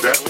Sound